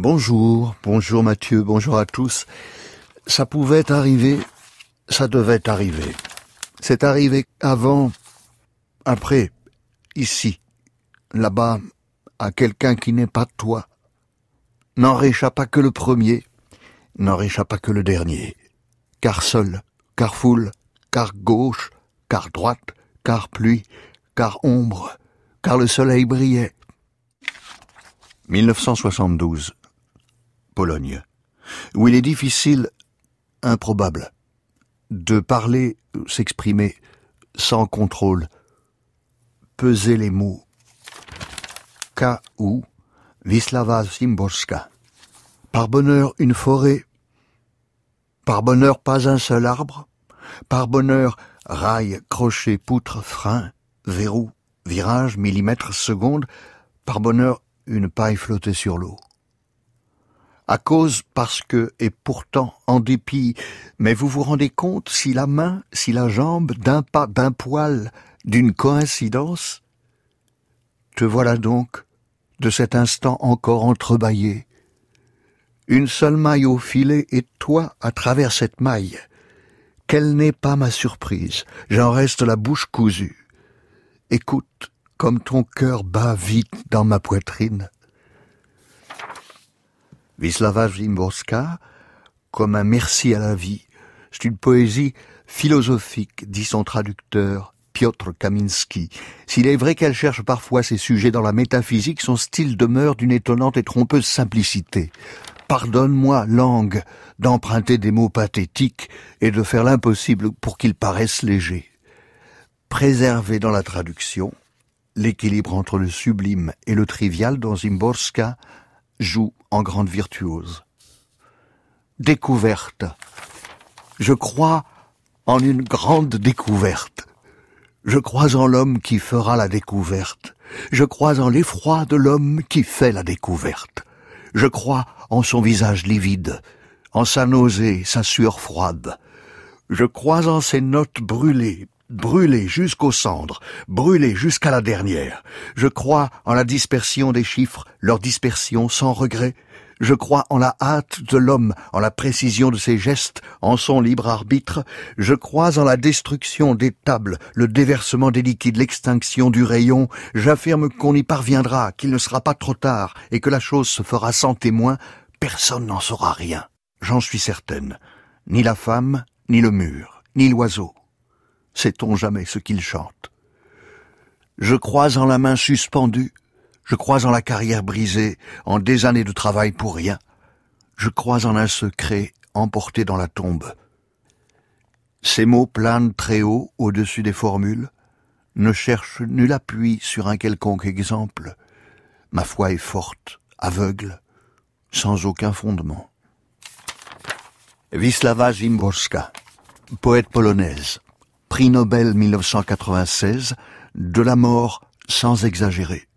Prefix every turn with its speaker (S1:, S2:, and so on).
S1: Bonjour, bonjour Mathieu, bonjour à tous. Ça pouvait arriver, ça devait arriver. C'est arrivé avant, après, ici, là-bas, à quelqu'un qui n'est pas toi. N'en réchappa que le premier, n'en réchappa que le dernier. Car seul, car foule, car gauche, car droite, car pluie, car ombre, car le soleil brillait. 1972 Pologne, où il est difficile, improbable, de parler, s'exprimer sans contrôle, peser les mots. K.U. Wislawa Szymborska. Par bonheur, une forêt. Par bonheur, pas un seul arbre. Par bonheur, rail, crochet, poutre, frein, verrou, virage, millimètre, seconde. Par bonheur, une paille flottée sur l'eau à cause, parce que, et pourtant, en dépit, mais vous vous rendez compte si la main, si la jambe, d'un pas, d'un poil, d'une coïncidence? Te voilà donc, de cet instant encore entrebâillé. Une seule maille au filet et toi à travers cette maille. Quelle n'est pas ma surprise, j'en reste la bouche cousue. Écoute, comme ton cœur bat vite dans ma poitrine. Wisława Szymborska, comme un merci à la vie. C'est une poésie philosophique, dit son traducteur, Piotr Kaminski. S'il est vrai qu'elle cherche parfois ses sujets dans la métaphysique, son style demeure d'une étonnante et trompeuse simplicité. Pardonne-moi, langue, d'emprunter des mots pathétiques et de faire l'impossible pour qu'ils paraissent légers. Préserver dans la traduction l'équilibre entre le sublime et le trivial dans Zimborska joue en grande virtuose. Découverte. Je crois en une grande découverte. Je crois en l'homme qui fera la découverte. Je crois en l'effroi de l'homme qui fait la découverte. Je crois en son visage livide, en sa nausée, sa sueur froide. Je crois en ses notes brûlées, brûlé jusqu'aux cendres, brûlé jusqu'à la dernière. Je crois en la dispersion des chiffres, leur dispersion sans regret. Je crois en la hâte de l'homme, en la précision de ses gestes, en son libre arbitre. Je crois en la destruction des tables, le déversement des liquides, l'extinction du rayon. J'affirme qu'on y parviendra, qu'il ne sera pas trop tard, et que la chose se fera sans témoin. Personne n'en saura rien. J'en suis certaine. Ni la femme, ni le mur, ni l'oiseau. Sait-on jamais ce qu'il chante Je crois en la main suspendue, je crois en la carrière brisée, en des années de travail pour rien. Je crois en un secret emporté dans la tombe. Ces mots planent très haut au-dessus des formules, ne cherchent nul appui sur un quelconque exemple. Ma foi est forte, aveugle, sans aucun fondement. Wisława Zimborska, poète polonaise prix Nobel 1996, de la mort sans exagérer.